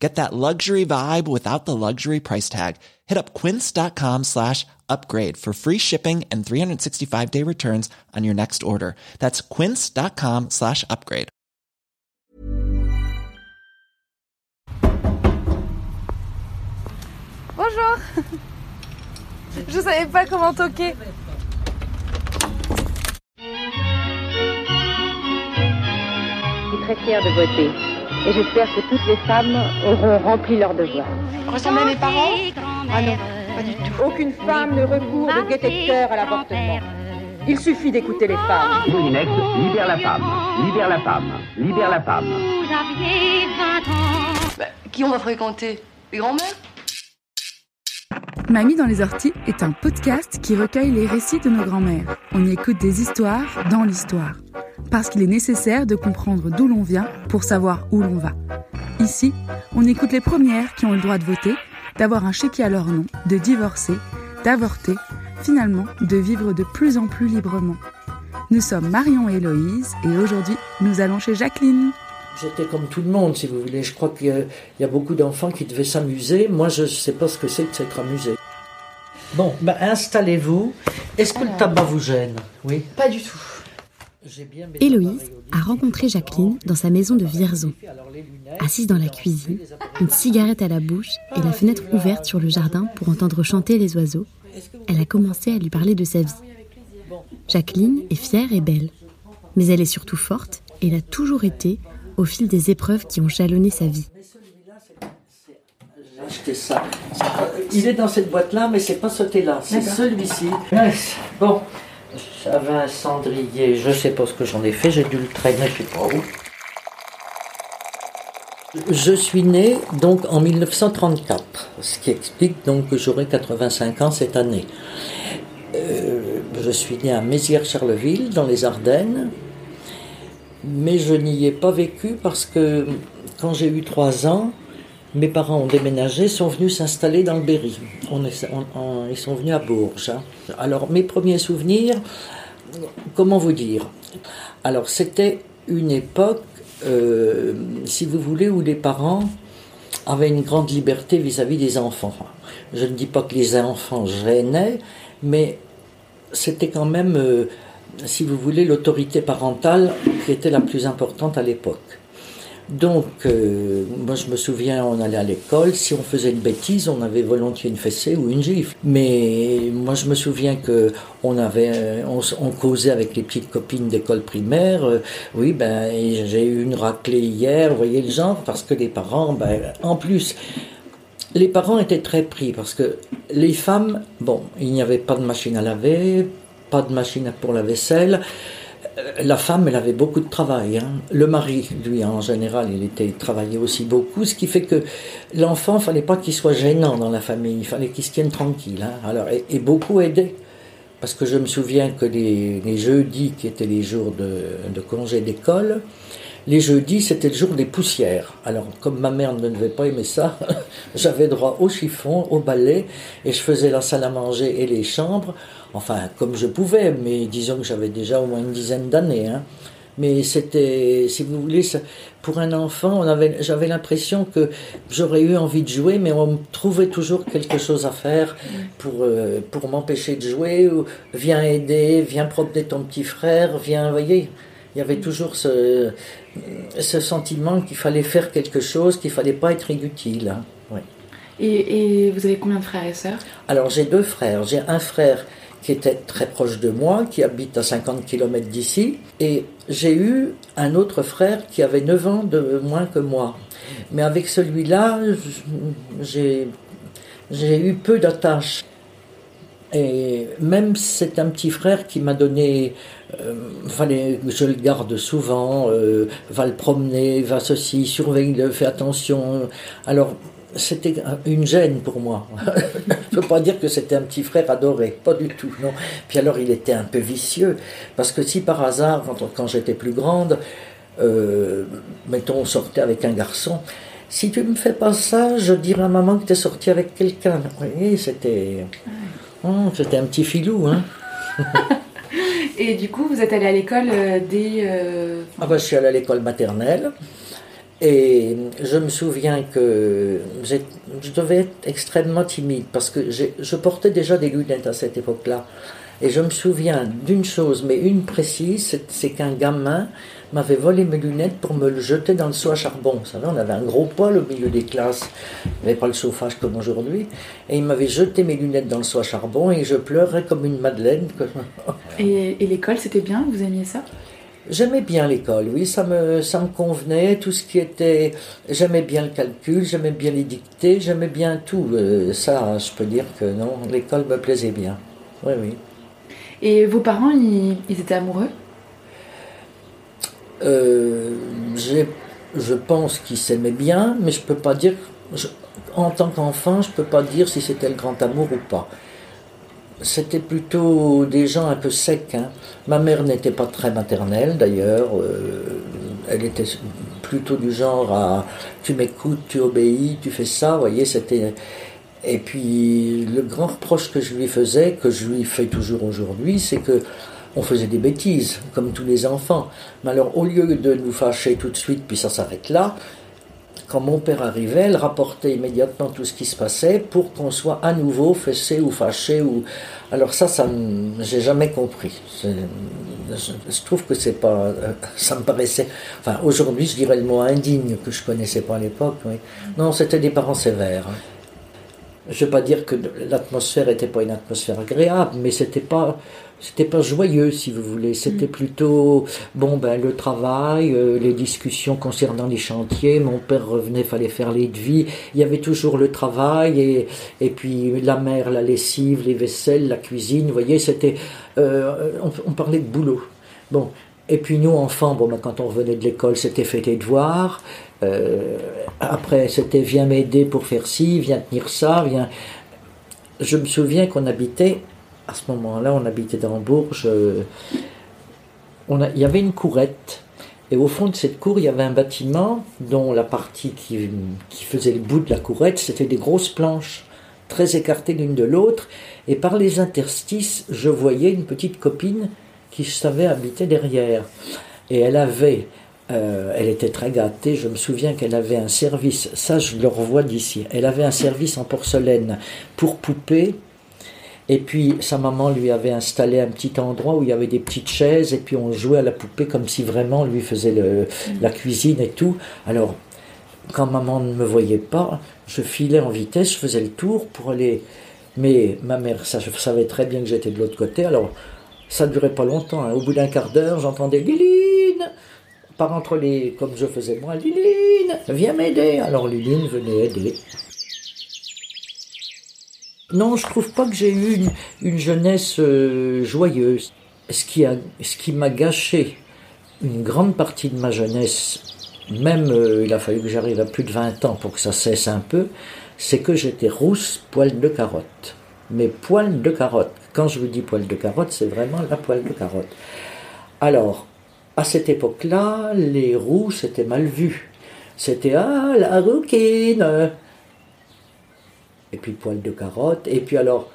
Get that luxury vibe without the luxury price tag. Hit up quince.com slash upgrade for free shipping and 365 day returns on your next order. That's quince.com slash upgrade. Bonjour Je savais pas comment toquer. Je suis très fière de voter. Et j'espère que toutes les femmes auront rempli leur devoir. Ressemblez à mes parents? Ah non, pas du tout. Aucune femme ne recourt de guet-cœur à l'avortement. Il suffit d'écouter les femmes. Moulinex, libère la femme, libère la femme, libère la femme. Bah, qui on va fréquenter? Les grands-mères? Mamie dans les orties est un podcast qui recueille les récits de nos grands-mères. On y écoute des histoires dans l'histoire. Parce qu'il est nécessaire de comprendre d'où l'on vient pour savoir où l'on va. Ici, on écoute les premières qui ont le droit de voter, d'avoir un chéquier à leur nom, de divorcer, d'avorter, finalement de vivre de plus en plus librement. Nous sommes Marion et Héloïse et aujourd'hui, nous allons chez Jacqueline. J'étais comme tout le monde, si vous voulez. Je crois qu'il y a- beaucoup d'enfants qui devaient s'amuser. Moi, je ne sais pas ce que c'est que s'être amusé. Bon, ben, installez-vous. Est-ce que le tabac vous gêne? Oui. Pas du tout. Héloïse a rencontré Jacqueline dans sa maison de Vierzon. Assise dans la cuisine, une cigarette à la bouche et la fenêtre ouverte sur le jardin pour entendre chanter les oiseaux, elle a commencé à lui parler de sa vie. Jacqueline est fière et belle, mais elle est surtout forte et l'a toujours été au fil des épreuves qui ont jalonné sa vie. Acheté ça. Il est dans cette boîte-là, mais c'est pas sauté-là. C'est celui-ci. Bon, j'avais un cendrier. Je sais pas ce que j'en ai fait. J'ai dû le traîner, je sais pas où. Je suis né donc en 1934, ce qui explique donc que j'aurai 85 ans cette année. Euh, je suis né à Mézières-Charleville, dans les Ardennes, mais je n'y ai pas vécu parce que quand j'ai eu 3 ans, mes parents ont déménagé, sont venus s'installer dans le Berry. Ils sont venus à Bourges. hein. Alors, mes premiers souvenirs, comment vous dire? Alors, c'était une époque, euh, si vous voulez, où les parents avaient une grande liberté vis-à-vis des enfants. Je ne dis pas que les enfants gênaient, mais c'était quand même, euh, si vous voulez, l'autorité parentale qui était la plus importante à l'époque. Donc, euh, moi je me souviens, on allait à l'école, si on faisait une bêtise, on avait volontiers une fessée ou une gifle. Mais moi je me souviens que on avait, on, causait avec les petites copines d'école primaire. euh, oui, ben j'ai eu une raclée hier, vous voyez le genre, parce que les parents, ben, en plus, les parents étaient très pris parce que les femmes, bon, il n'y avait pas de machine à laver, pas de machine pour la vaisselle. La femme, elle avait beaucoup de travail. hein. Le mari, lui, en général, il était il travaillait aussi beaucoup, ce qui fait que l'enfant, fallait pas qu'il soit gênant dans la famille. Il fallait qu'il se tienne tranquille. hein. Et, beaucoup aidaient. Parce que je me souviens que les, les jeudis, qui étaient les jours de, de congé d'école, les jeudis, c'était le jour des poussières. Alors, comme ma mère ne devait pas aimer ça, j'avais droit au chiffon, au balai, et je faisais la salle à manger et les chambres, enfin, comme je pouvais, mais disons que j'avais déjà au moins une dizaine d'années. hein. Mais c'était, si vous voulez, pour un enfant, on avait, j'avais l'impression que j'aurais eu envie de jouer, mais on me trouvait toujours quelque chose à faire pour, euh, pour m'empêcher de jouer. Ou, viens aider, viens promener ton petit frère, viens, vous voyez. Il y avait toujours ce, ce sentiment qu'il fallait faire quelque chose, qu'il fallait pas être inutile. hein. Ouais. Et, et vous avez combien de frères et sœurs? Alors j'ai deux frères. J'ai un frère qui était très proche de moi, qui habite à 50 km d'ici, et j'ai eu un autre frère qui avait 9 ans de moins que moi. Mais avec celui-là, j'ai eu peu d'attaches. Et même c'est un petit frère qui m'a donné, euh, je le garde souvent, euh, va le promener, va ceci, surveille-le, fais attention. Alors c'était une gêne pour moi. Je ne peux pas dire que c'était un petit frère adoré, pas du tout, non. Puis alors il était un peu vicieux, parce que si par hasard, quand, j'étais plus grande, euh, mettons, on sortait avec un garçon, si tu me fais pas ça, je dirai à maman que tu es sorti avec quelqu'un. Oui, c'était, oh, c'était un petit filou, hein. Et du coup, vous êtes allé à l'école euh, dès... Euh, ah ben, je suis allé à l'école maternelle. Et je me souviens que je devais être extrêmement timide parce que je portais déjà des lunettes à cette époque-là. Et je me souviens d'une chose, mais une précise, c'est qu'un gamin m'avait volé mes lunettes pour me le jeter dans le seau à charbon. Vous savez, on avait un gros poêle au milieu des classes. Il n'y avait pas le chauffage comme aujourd'hui. Et il m'avait jeté mes lunettes dans le seau à charbon et je pleurais comme une madeleine. et, et l'école, c'était bien? Vous aimiez ça? J'aimais bien l'école, oui, ça me, ça me convenait, tout ce qui était... J'aimais bien le calcul, j'aimais bien les dictées, j'aimais bien tout. Euh, ça, je peux dire que non, l'école me plaisait bien. Oui, oui. Et vos parents, ils, étaient amoureux? Euh, Je pense qu'ils s'aimaient bien, mais je peux pas dire... en tant qu'enfant, je peux pas dire si c'était le grand amour ou pas c'était plutôt des gens un peu secs. Hein. Ma mère n'était pas très maternelle d'ailleurs. Euh, elle était plutôt du genre à tu m'écoutes, tu obéis, tu fais ça. Voyez, c'était. Et puis le grand reproche que je lui faisais, que je lui fais toujours aujourd'hui, c'est que on faisait des bêtises, comme tous les enfants. Mais alors, au lieu de nous fâcher tout de suite, puis ça s'arrête là, quand mon père arrivait, elle rapportait immédiatement tout ce qui se passait pour qu'on soit à nouveau fessé ou fâché. Alors ça, ça j'ai jamais compris. Je, trouve que c'est pas... Ça me paraissait... Enfin, aujourd'hui, je dirais le mot indigne que je connaissais pas à l'époque. Non, c'était des parents sévères. Je ne veux pas dire que l'atmosphère n'était pas une atmosphère agréable, mais c'était pas c'était pas joyeux si vous voulez. C'était mm. plutôt bon ben le travail euh, les discussions concernant les chantiers. Mon père revenait fallait faire les devis. Il y avait toujours le travail et et puis la mère la lessive les vaisselles la cuisine vous voyez c'était euh, on, parlait de boulot. Bon. Et puis nous enfants bon ben, quand on revenait de l'école c'était fait tes devoirs. Euh, après c'était viens m'aider pour faire ci viens tenir ça viens. Je me souviens qu'on habitait à ce moment-là, on habitait dans Bourges. Euh, il y avait une courette. Et au fond de cette cour, il y avait un bâtiment dont la partie qui, faisait le bout de la courette, c'était des grosses planches très écartées l'une de l'autre. Et par les interstices, je voyais une petite copine qui savait habiter derrière. Et elle avait, euh, elle était très gâtée, je me souviens qu'elle avait un service, ça je le revois d'ici, elle avait un service en porcelaine pour poupées et puis sa maman lui avait installé un petit endroit où il y avait des petites chaises et puis on jouait à la poupée comme si vraiment lui faisait la cuisine et tout. Alors quand maman ne me voyait pas, je filais en vitesse, je faisais le tour pour aller. Mais ma mère, savais très bien que j'étais de l'autre côté. Alors ça ne durait pas longtemps. Hein. Au bout d'un quart d'heure, j'entendais Liline par entre les, comme je faisais moi, Liline, viens m'aider. Alors Liline venait aider. Non, je trouve pas que j'ai eu une, jeunesse euh, joyeuse. Ce qui, a, ce qui m'a gâché une grande partie de ma jeunesse, même euh, il a fallu que j'arrive à plus de 20 ans pour que ça cesse un peu, c'est que j'étais rousse poil de carotte. Mais poil de carotte. Quand je vous dis poil de carotte, c'est vraiment la poil de carotte. Alors, à cette époque-là, les roux, c'était mal vu. C'était Ah, la rouquine et puis poil de carotte. Et puis alors,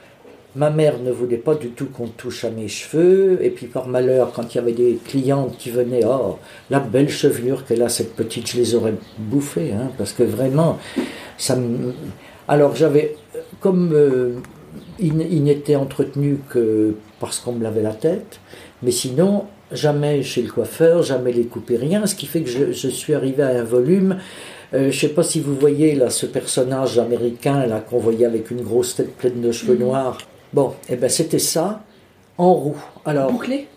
ma mère ne voulait pas du tout qu'on touche à mes cheveux. Et puis par malheur, quand il y avait des clientes qui venaient, oh, la belle chevelure qu'elle a, cette petite, je les aurais bouffées, hein, parce que vraiment, ça me... Alors j'avais, comme euh, il, n'était entretenu que parce qu'on me lavait la tête, mais sinon, jamais chez le coiffeur, jamais les couper, rien, ce qui fait que je, je suis arrivé à un volume euh, je ne sais pas si vous voyez là ce personnage américain là qu'on voyait avec une grosse tête pleine de cheveux mhm. noirs. Bon, et eh ben c'était ça en roue. Alors bouclé,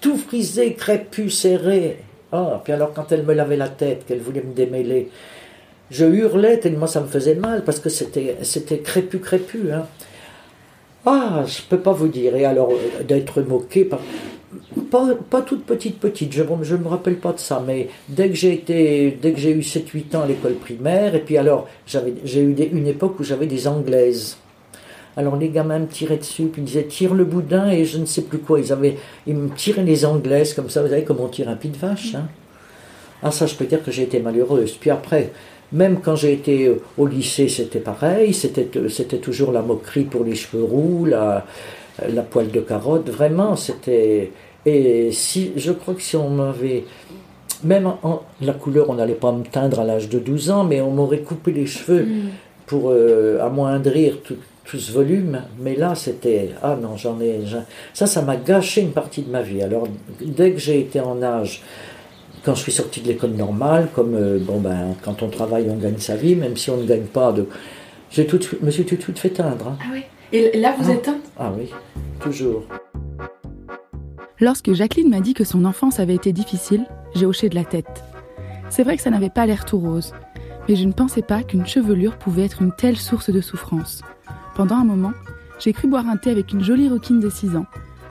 tout frisé, crépus, serré. Ah, puis alors quand elle me lavait la tête, qu'elle voulait me démêler, je hurlais tellement ça me faisait mal parce que c'était c'était crépus crépus. Hein. Ah, je peux pas vous dire. Et alors euh, d'être moqué par pas, toute petite petite, je ne me rappelle pas de ça, mais dès que j'ai été, dès que j'ai eu 7-8 ans à l'école primaire, et puis alors j'ai eu une époque où j'avais des anglaises. Alors les gamins me tiraient dessus, puis ils disaient tire le boudin et je ne sais plus quoi. Ils, avaient, ils me tiraient les anglaises comme ça, vous savez, comme on tire un pied de vache. Hein. Ah ça, je peux dire que j'ai été malheureuse. Puis après, même quand j'ai été au lycée, c'était pareil. C'était, c'était toujours la moquerie pour les cheveux roux, la, la poêle de carotte. Vraiment, c'était... Et si, je crois que si on m'avait... Même en, la couleur, on n'allait pas me teindre à l'âge de 12 ans, mais on m'aurait coupé les cheveux mm. pour euh, amoindrir tout, tout ce volume, mais là c'était ah non j'en ai ça ça m'a gâché une partie de ma vie. Alors dès que j'ai été en âge, quand je suis sorti de l'école normale, comme euh, bon ben quand on travaille on gagne sa vie, même si on ne gagne pas de, j'ai tout me suis tout de suite fait teindre. Hein. Ah oui. Et là vous ah. êtes teint Ah oui, toujours. Lorsque Jacqueline m'a dit que son enfance avait été difficile, j'ai hoché de la tête. C'est vrai que ça n'avait pas l'air tout rose, mais je ne pensais pas qu'une chevelure pouvait être une telle source de souffrance. Pendant un moment, j'ai cru boire un thé avec une jolie roquine de 6 ans.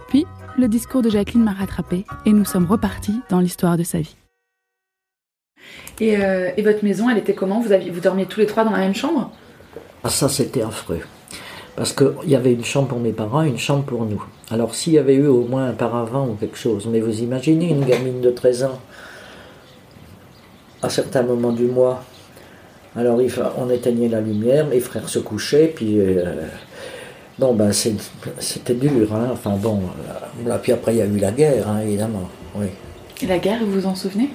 Puis, le discours de Jacqueline m'a rattrapé et nous sommes repartis dans l'histoire de sa vie. Et, euh, votre maison, elle était comment? Vous, aviez, vous dormiez tous les trois dans la même chambre? Ah ça, c'était affreux. Parce qu'il y avait une chambre pour mes parents et une chambre pour nous. Alors s'il y avait eu au moins un paravent ou quelque chose, mais vous imaginez une gamine de 13 ans, à certains moments du mois, alors on éteignait la lumière, mes frères se couchaient, puis euh, bon ben c'était dur, hein. enfin bon, là, puis après il y a eu la guerre, hein, évidemment, oui. Et la guerre, vous vous en souvenez?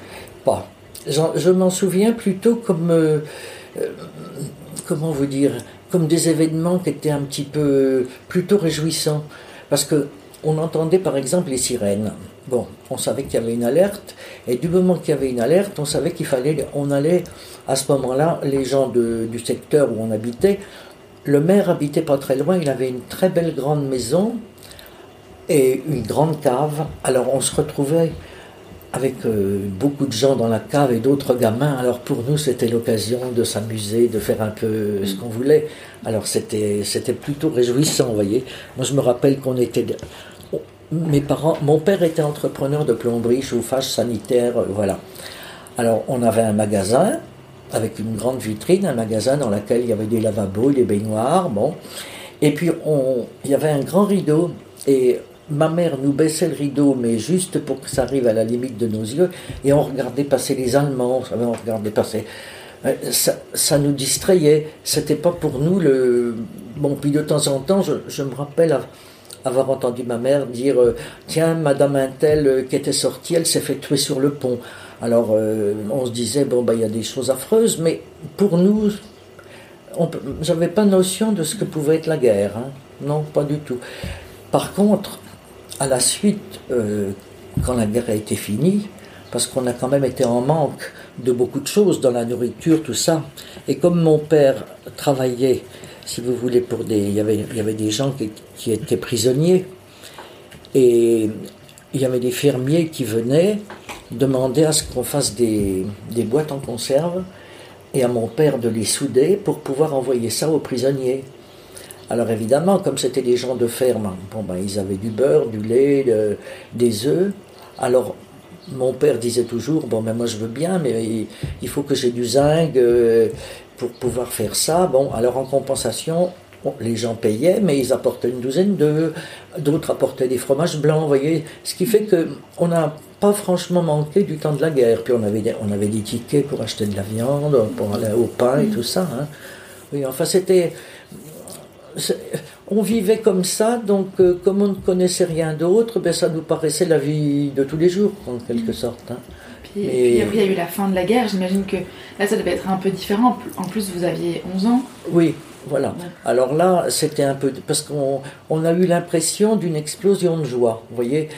Pas. Je m'en souviens plutôt comme, euh, euh, comment vous dire, comme des événements qui étaient un petit peu plutôt réjouissants, parce que on entendait par exemple les sirènes. Bon, on savait qu'il y avait une alerte, et du moment qu'il y avait une alerte, on savait qu'il fallait, on allait à ce moment-là, les gens du secteur où on habitait, le maire habitait pas très loin, il avait une très belle grande maison et une grande cave. Alors on se retrouvait avec euh, beaucoup de gens dans la cave et d'autres gamins. Alors pour nous, c'était l'occasion de s'amuser, de faire un peu ce qu'on voulait. Alors c'était c'était plutôt réjouissant, vous voyez. Moi, je me rappelle qu'on était mes parents, mon père était entrepreneur de plomberie, chauffage sanitaire, euh, voilà. Alors on avait un magasin avec une grande vitrine, un magasin dans lequel il y avait des lavabos, des baignoires, bon. Et puis on, il y avait un grand rideau et ma mère nous baissait le rideau, mais juste pour que ça arrive à la limite de nos yeux, et on regardait passer les Allemands, on regardait passer. Euh, ça, nous distrayait. C'était pas pour nous le. Bon, puis de temps en temps, je, me rappelle avoir entendu ma mère dire euh, Tiens, Madame Intel euh, qui était sortie, elle s'est fait tuer sur le pont. Alors on se disait, bon, bah, il y a des choses affreuses, mais pour nous, j'avais pas notion de ce que pouvait être la guerre. Hein. Non, pas du tout. Par contre, à la suite, euh, quand la guerre a été finie, parce qu'on a quand même été en manque de beaucoup de choses dans la nourriture, tout ça. Et comme mon père travaillait, si vous voulez, pour des, il y avait, des gens qui étaient prisonniers, et il y avait des fermiers qui venaient demander à ce qu'on fasse des, boîtes en conserve et à mon père de les souder pour pouvoir envoyer ça aux prisonniers. Alors évidemment, comme c'était des gens de ferme, bon ben, ils avaient du beurre, du lait, des œufs. Alors mon père disait toujours, bon ben moi je veux bien, mais il, faut que j'ai du zinc euh, pour pouvoir faire ça. Bon, alors en compensation, les gens payaient, mais ils apportaient une douzaine d'œufs, d'autres apportaient des fromages blancs, vous voyez. Ce qui fait qu'on n'a pas franchement manqué du temps de la guerre. Puis on avait, des, on avait des tickets pour acheter de la viande, pour aller au pain et tout ça. Hein. Oui, enfin c'était... On vivait comme ça, donc euh, comme on ne connaissait rien d'autre, ben, ça nous paraissait la vie de tous les jours, en quelque sorte. Hein. Puis, et... puis, il y a eu la fin de la guerre, j'imagine que là ça devait être un peu différent. En plus, vous aviez 11 ans. Oui, voilà. Alors là, c'était un peu. Parce qu'on on a eu l'impression d'une explosion de joie, vous voyez.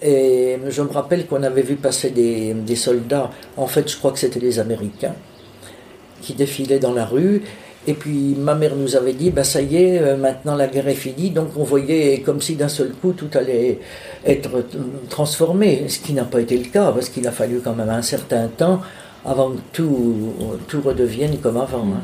Et je me rappelle qu'on avait vu passer des, des, soldats, en fait, je crois que c'était des Américains, qui défilaient dans la rue. Et puis ma mère nous avait dit, bah ça y est, euh, maintenant la guerre est finie. Donc on voyait comme si d'un seul coup tout allait être transformé, ce qui n'a pas été le cas, parce qu'il a fallu quand même un certain temps avant que tout, tout redevienne comme avant. Hein.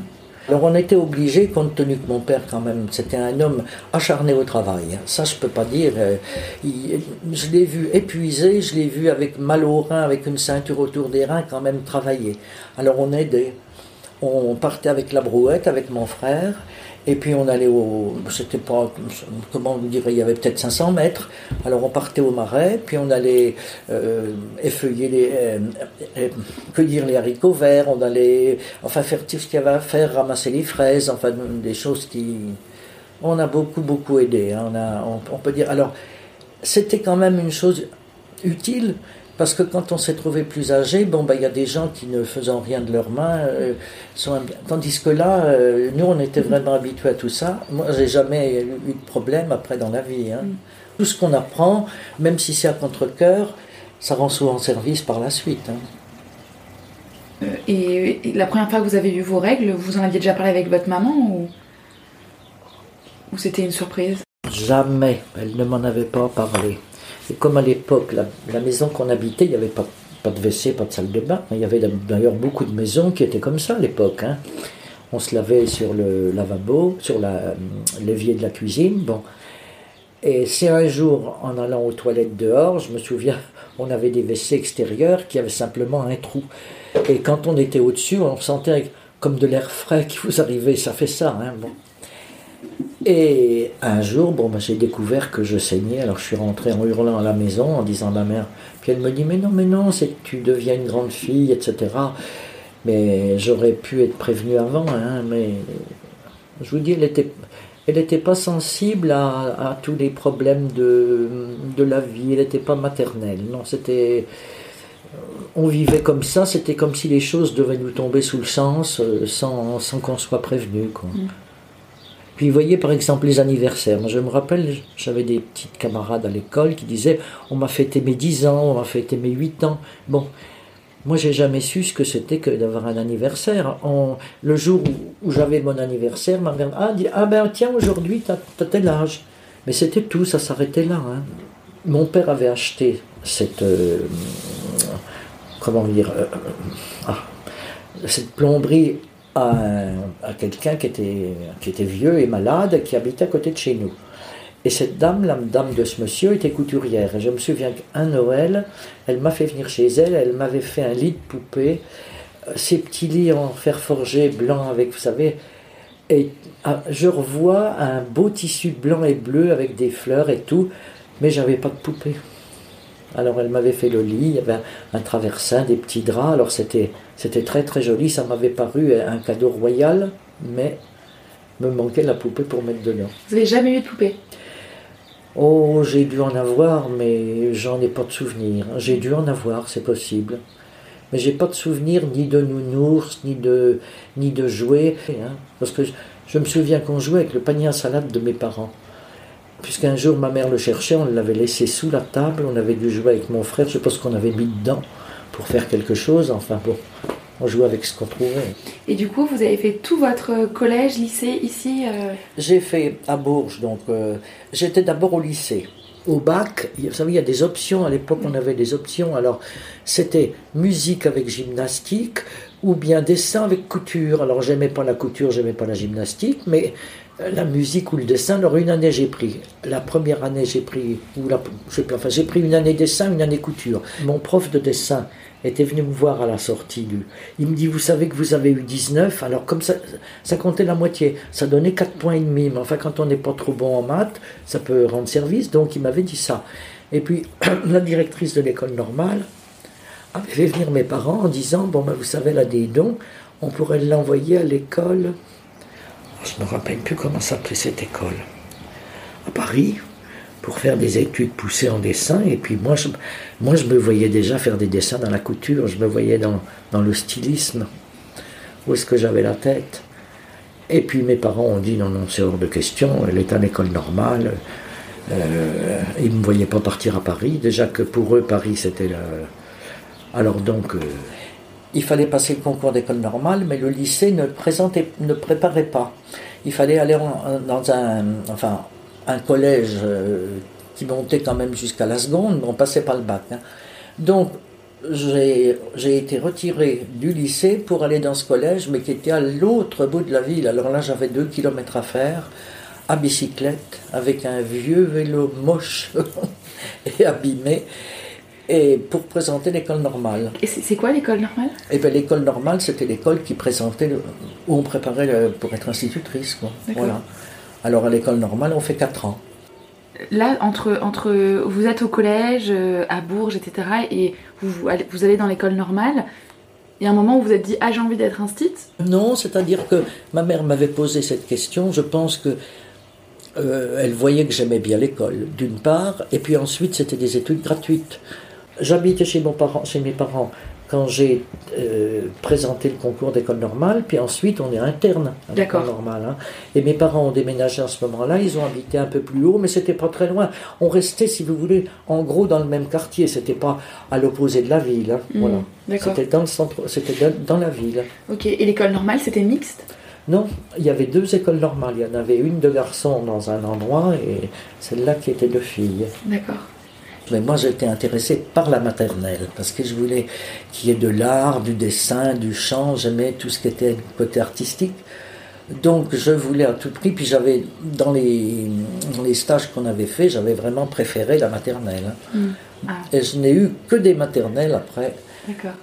Alors on était obligé, compte tenu que mon père quand même, c'était un homme acharné au travail. Ça je peux pas dire. Euh, je l'ai vu épuisé, je l'ai vu avec mal au rein, avec une ceinture autour des reins quand même travailler. Alors on aidait. On partait avec la brouette, avec mon frère, et puis on allait au. C'était pas. Comment on dirait Il y avait peut-être 500 mètres. Alors on partait au marais, puis on allait euh, effeuiller les. Euh, euh, cueillir les haricots verts, on allait. Enfin faire tout ce qu'il y avait à faire, ramasser les fraises, enfin des choses qui. On a beaucoup, beaucoup aidé. Hein. On, a, on peut dire. Alors, c'était quand même une chose utile parce que quand on s'est trouvé plus âgé, bon, bah, il y a des gens qui ne faisant rien de leurs mains euh, sont. Tandis que là, euh, nous, on était vraiment habitués à tout ça. Moi, j'ai jamais eu de problème après dans la vie. Hein. Mm. Tout ce qu'on apprend, même si c'est à contre-coeur, ça rend souvent service par la suite. Hein. Euh, et, la première fois que vous avez eu vos règles, vous en aviez déjà parlé avec votre maman ou, ou c'était une surprise? Jamais. Elle ne m'en avait pas parlé. Et comme à l'époque, la, maison qu'on habitait, il n'y avait pas, de WC, pas de salle de bain. Il y avait d'ailleurs beaucoup de maisons qui étaient comme ça à l'époque. Hein. On se lavait sur le lavabo, sur l'évier de la cuisine. Bon. Et c'est un jour, en allant aux toilettes dehors, je me souviens, on avait des WC extérieurs qui avaient simplement un trou. Et quand on était au-dessus, on sentait comme de l'air frais qui vous arrivait. Ça fait ça. Hein, bon. Et un jour, bon, ben, j'ai découvert que je saignais, alors je suis rentré en hurlant à la maison en disant à ma mère. Puis elle me dit Mais non, mais non, c'est que tu deviens une grande fille, etc. Mais j'aurais pu être prévenue avant, hein, mais je vous dis, elle était. Elle n'était pas sensible à, tous les problèmes de, de la vie, elle n'était pas maternelle. Non, c'était. On vivait comme ça, c'était comme si les choses devaient nous tomber sous le sens euh, sans, sans qu'on soit prévenu. Quoi. Mm. Puis vous voyez par exemple les anniversaires. Moi je me rappelle, j'avais des petites camarades à l'école qui disaient on m'a fêté mes 10 ans, on m'a fêté mes 8 ans. Bon, moi j'ai jamais su ce que c'était que d'avoir un anniversaire. le jour où, j'avais mon anniversaire, ma mère a dit ah ben tiens aujourd'hui t'as as tel âge. Mais c'était tout, ça s'arrêtait là. Hein. Mon père avait acheté cette euh, comment dire euh, ah, cette plomberie à, quelqu'un qui était, qui était vieux et malade, qui habitait à côté de chez nous. Et cette dame, la dame de ce monsieur, était couturière. Et je me souviens qu'un Noël, elle m'a fait venir chez elle, elle m'avait fait un lit de poupée, euh, ces petits lits en fer forgé blanc avec, vous savez, et ah, je revois un beau tissu blanc et bleu avec des fleurs et tout, mais j'avais pas de poupée. Alors elle m'avait fait le lit, il y avait un, traversin, des petits draps, alors c'était, c'était très très joli, ça m'avait paru un cadeau royal, mais me manquait la poupée pour mettre dedans. Vous n'avez jamais eu de poupée? Oh, j'ai dû en avoir, mais j'en ai pas de souvenir. J'ai dû en avoir, c'est possible. Mais j'ai pas de souvenir ni de nounours, ni de, ni de jouets. Hein, parce que je me souviens qu'on jouait avec le panier à salade de mes parents puisqu'un jour ma mère le cherchait, on l'avait laissé sous la table, on avait dû jouer avec mon frère, je sais pas ce qu'on avait mis dedans pour faire quelque chose, enfin bon, on jouait avec ce qu'on trouvait. Et du coup, vous avez fait tout votre collège, lycée ici euh J'ai fait à Bourges, donc euh, j'étais d'abord au lycée. Au bac, vous savez, il y a des options. À l'époque, on avait des options. Alors, c'était musique avec gymnastique ou bien dessin avec couture. Alors, j'aimais pas la couture, j'aimais pas la gymnastique, mais la musique ou le dessin. Alors une année j'ai pris, la première année j'ai pris, ou la, je sais enfin j'ai pris une année dessin, une année couture. Mon prof de dessin était venu me voir à la sortie. Il me dit Vous savez que vous avez eu 19, alors comme ça, ça comptait la moitié, ça donnait 4 points et demi, mais enfin quand on n'est pas trop bon en maths, ça peut rendre service, donc il m'avait dit ça. Et puis la directrice de l'école normale avait fait venir mes parents en disant Bon, ben, vous savez, là des dons, on pourrait l'envoyer à l'école je ne me rappelle plus comment s'appelait cette école, à Paris, pour faire des études poussées en dessin. Et puis moi je, moi, je me voyais déjà faire des dessins dans la couture, je me voyais dans, dans le stylisme. Où est-ce que j'avais la tête? Et puis mes parents ont dit non, non, c'est hors de question, elle est à l'école normale. Euh, ils ne me voyaient pas partir à Paris. Déjà que pour eux, Paris, c'était la... Alors donc, euh, il fallait passer le concours d'école normale, mais le lycée ne, présentait, ne préparait pas. Il fallait aller dans un, enfin, un collège euh, qui montait quand même jusqu'à la seconde, mais on passait pas le bac. Hein. Donc, j'ai été retiré du lycée pour aller dans ce collège, mais qui était à l'autre bout de la ville. Alors là, j'avais deux kilomètres à faire, à bicyclette, avec un vieux vélo moche et abîmé, et pour présenter l'école normale. Et c'est quoi l'école normale? Eh bien, l'école normale, c'était l'école qui présentait, où on préparait pour être institutrice. Quoi. Voilà. Alors à l'école normale, on fait 4 ans là, entre, entre vous êtes au collège, euh, à Bourges, etc., et vous, vous allez dans l'école normale, il y a un moment où vous vous êtes dit Ah, j'ai envie d'être instite Non, c'est-à-dire que ma mère m'avait posé cette question. Je pense que euh, elle voyait que j'aimais bien l'école, d'une part, et puis ensuite c'était des études gratuites. J'habitais chez, mon parent, chez mes parents quand j'ai euh, présenté le concours d'école normale, puis ensuite on est interne à l'école normale. Hein. Et mes parents ont déménagé à ce moment-là, ils ont habité un peu plus haut, mais c'était pas très loin. On restait, si vous voulez, en gros dans le même quartier, c'était pas à l'opposé de la ville. Hein. Mmh, voilà. C'était dans le centre, c'était dans, la ville. Ok, et l'école normale c'était mixte? Non, il y avait deux écoles normales. Il y en avait une de garçons dans un endroit et celle-là qui était de filles. D'accord. Mais moi, j'étais intéressé par la maternelle, parce que je voulais qu'il y ait de l'art, du dessin, du chant, j'aimais tout ce qui était côté artistique. Donc, je voulais à tout prix, puis j'avais, dans les, les stages qu'on avait fait, j'avais vraiment préféré la maternelle. Mmh. Ah. Et je n'ai eu que des maternelles après,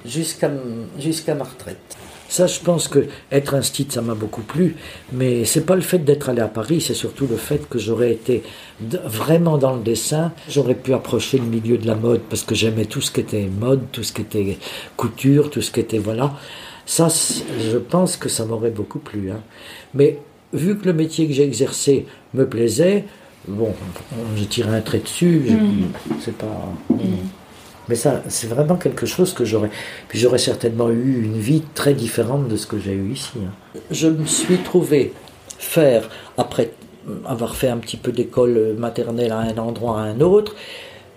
jusqu'à jusqu'à ma retraite. Ça, je pense que être un ça m'a beaucoup plu, mais c'est pas le fait d'être allé à Paris, c'est surtout le fait que j'aurais été vraiment dans le dessin. J'aurais pu approcher le milieu de la mode parce que j'aimais tout ce qui était mode, tout ce qui était couture, tout ce qui était voilà. Ça, je pense que ça m'aurait beaucoup plu. Hein. Mais vu que le métier que j'ai exercé me plaisait, bon, j'ai tiré un trait dessus. Mmh. C'est pas. Mmh. Mais ça, c'est vraiment quelque chose que j'aurais. Puis j'aurais certainement eu une vie très différente de ce que j'ai eu ici. Hein. Je me suis trouvé faire, après avoir fait un petit peu d'école maternelle à un endroit à un autre,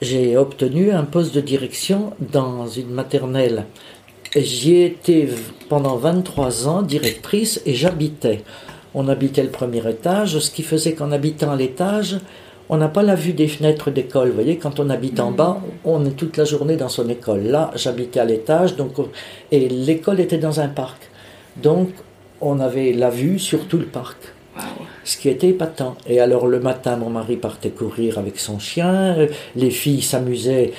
j'ai obtenu un poste de direction dans une maternelle. J'y étais pendant 23 ans directrice et j'habitais. On habitait le premier étage, ce qui faisait qu'en habitant l'étage, on n'a pas la vue des fenêtres d'école. Vous voyez, quand on habite en bas, on est toute la journée dans son école. Là, j'habitais à l'étage, donc et l'école était dans un parc. Donc, on avait la vue sur tout le parc. Ce qui était épatant. Et alors, le matin, mon mari partait courir avec son chien. Les filles s'amusaient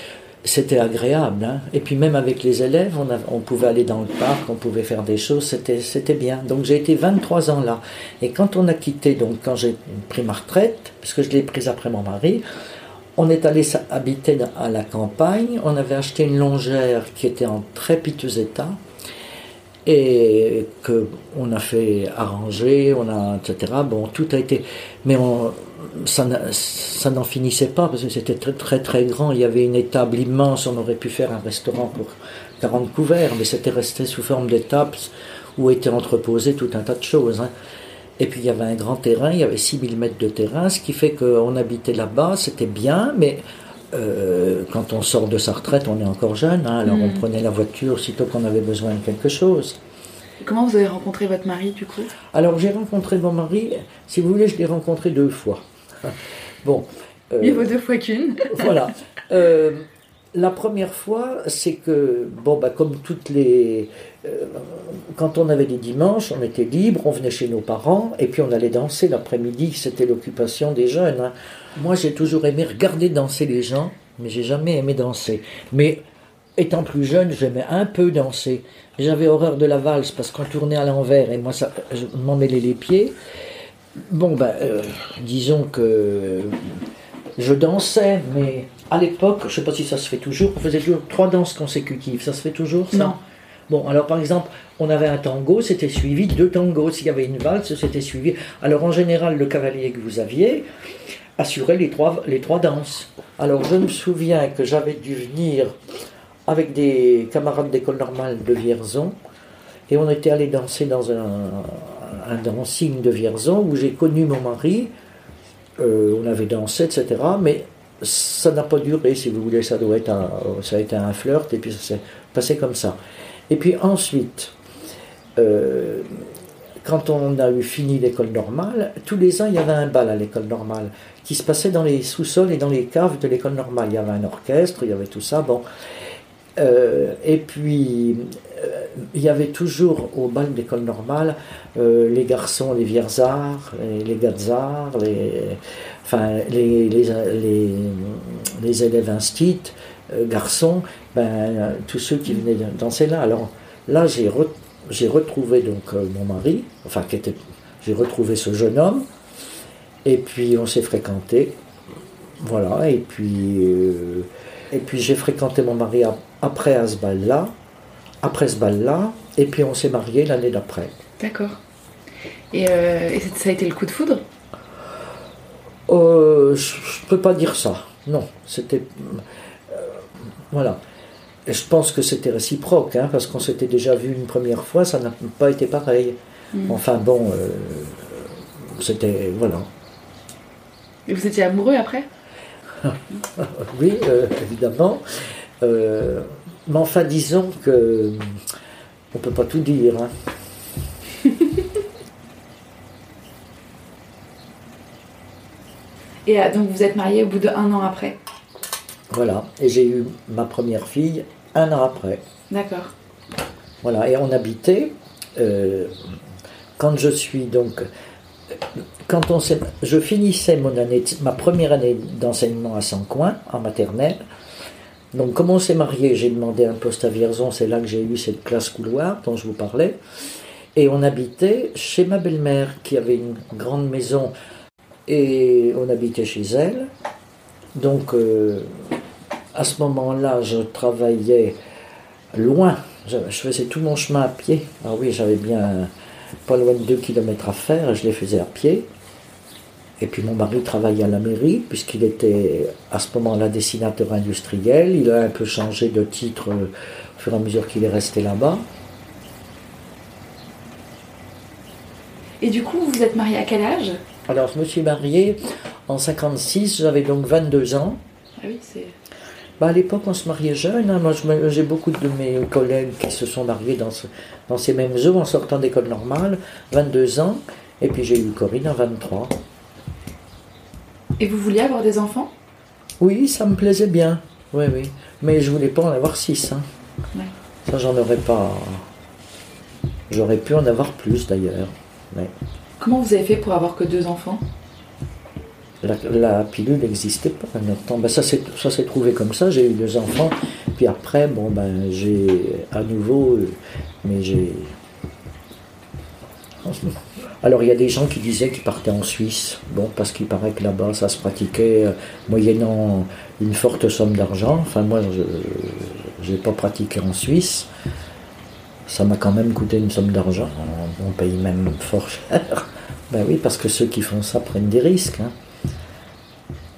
c'était agréable. Hein. Et puis même avec les élèves, on, pouvait aller dans le parc, on pouvait faire des choses, c'était, bien. Donc j'ai été 23 ans là. Et quand on a quitté, donc quand j'ai pris ma retraite, puisque je l'ai prise après mon mari, on est allé habiter à la campagne, on avait acheté une longère qui était en très piteux état, et que on a fait arranger, on a etc. Bon, tout a été, mais on, ça n'en finissait pas parce que c'était très très très grand. Il y avait une étable immense, on aurait pu faire un restaurant pour 40 couverts, mais c'était resté sous forme d'étapes où étaient entreposées tout un tas de choses. Hein. Et puis il y avait un grand terrain, il y avait 6000 mètres de terrain, ce qui fait qu'on habitait là-bas, c'était bien, mais euh, quand on sort de sa retraite, on est encore jeune, hein, alors on mm. prenait la voiture sitôt qu'on avait besoin de quelque chose. Comment vous avez rencontré votre mari du coup? Alors j'ai rencontré mon mari, si vous voulez, je l'ai rencontré deux fois. bon. Euh, Mieux vaut deux fois qu'une. voilà. Euh, la première fois, c'est que, bon, bah, comme toutes les. Euh, quand on avait des dimanches, on était libre, on venait chez nos parents, et puis on allait danser l'après-midi, c'était l'occupation des jeunes. Hein. Moi, j'ai toujours aimé regarder danser les gens, mais j'ai jamais aimé danser. Mais étant plus jeune, j'aimais un peu danser. J'avais horreur de la valse parce qu'on tournait à l'envers, et moi, ça, je m'en mêlais les pieds. Bon, ben, disons que je dansais, mais à l'époque, je ne sais pas si ça se fait toujours, on faisait toujours trois danses consécutives. Ça se fait toujours, ça Non. Bon, alors par exemple, on avait un tango, c'était suivi de deux tangos. S'il y avait une valse, c'était suivi. Alors en général, le cavalier que vous aviez assurait les trois, les trois danses. Alors je me souviens que j'avais dû venir avec des camarades d'école normale de Vierzon et on était allé danser dans un, un dancing de Vierzon où j'ai connu mon mari. Euh, on avait dansé, etc. Mais ça n'a pas duré, si vous voulez. Ça, doit être un, a été un flirt et puis ça s'est passé comme ça. Et puis ensuite, euh, quand on a eu fini l'école normale, tous les ans il y avait un bal à l'école normale qui se passait dans les sous-sols et dans les caves de l'école normale. Il y avait un orchestre, il y avait tout ça. Bon. Euh, et puis, il y avait toujours au bal d'école normale euh, les garçons, les vierzards, les, les gazards, les, enfin, les, les, les, les élèves instits, garçons, ben, tous ceux qui venaient danser là. Alors là, j'ai retrouvé donc mon mari, enfin, j'ai retrouvé ce jeune homme, et puis on s'est fréquenté, voilà, et puis, et puis j'ai fréquenté mon mari après à ce bal-là, après ce bal-là, et puis on s'est mariés l'année d'après. D'accord. Et, euh, ça a été le coup de foudre? Euh, Je ne peux pas dire ça. Non, c'était. Euh, voilà. Et je pense que c'était réciproque, hein, parce qu'on s'était déjà vu une première fois, ça n'a pas été pareil. Hmm. Enfin bon, c'était. Voilà. Et vous étiez amoureux après? Oui, évidemment. Mais enfin, disons que on peut pas tout dire. Hein. Et euh, donc vous êtes marié au bout d'un an après Voilà, et j'ai eu ma première fille un an après. D'accord. Voilà, et on habitait, euh, quand je suis donc, quand on je finissais mon année, ma première année d'enseignement à Saint-Coin, en maternelle, donc, comme on s'est marié, j'ai demandé un poste à Vierzon, c'est là que j'ai eu cette classe couloir dont je vous parlais. Et on habitait chez ma belle-mère, qui avait une grande maison, et on habitait chez elle. Donc, euh, à ce moment-là, je travaillais loin. Je, faisais tout mon chemin à pied. Ah oui, j'avais bien pas loin de 2 km à faire, je les faisais à pied. Et puis mon mari travaillait à la mairie, puisqu'il était à ce moment-là dessinateur industriel. Il a un peu changé de titre euh, au fur et à mesure qu'il est resté là-bas. Et du coup, vous êtes marié à quel âge? Alors, je me suis marié en 56, j'avais donc 22 ans. Ah oui, c'est. Bah à l'époque, on se mariait jeune. Hein. Moi, j'ai beaucoup de mes collègues qui se sont mariés dans, dans ces mêmes eaux en sortant d'école normale, 22 ans. Et puis j'ai eu Corinne à 23. Et vous vouliez avoir des enfants? Oui, ça me plaisait bien. Oui, oui. Mais je voulais pas en avoir six. Hein. Ça, j'en aurais pas. J'aurais pu en avoir plus d'ailleurs. Mais... Comment vous avez fait pour avoir que deux enfants? La, pilule n'existait pas à notre temps. Ben, ça s'est trouvé comme ça. J'ai eu deux enfants. Puis après, bon, ben, j'ai à nouveau. Mais j'ai. Alors il y a des gens qui disaient qu'ils partaient en Suisse, bon, parce qu'il paraît que là-bas ça se pratiquait euh, moyennant une forte somme d'argent. Enfin moi je n'ai pas pratiqué en Suisse. Ça m'a quand même coûté une somme d'argent. On, paye même fort cher. ben oui, parce que ceux qui font ça prennent des risques. Hein.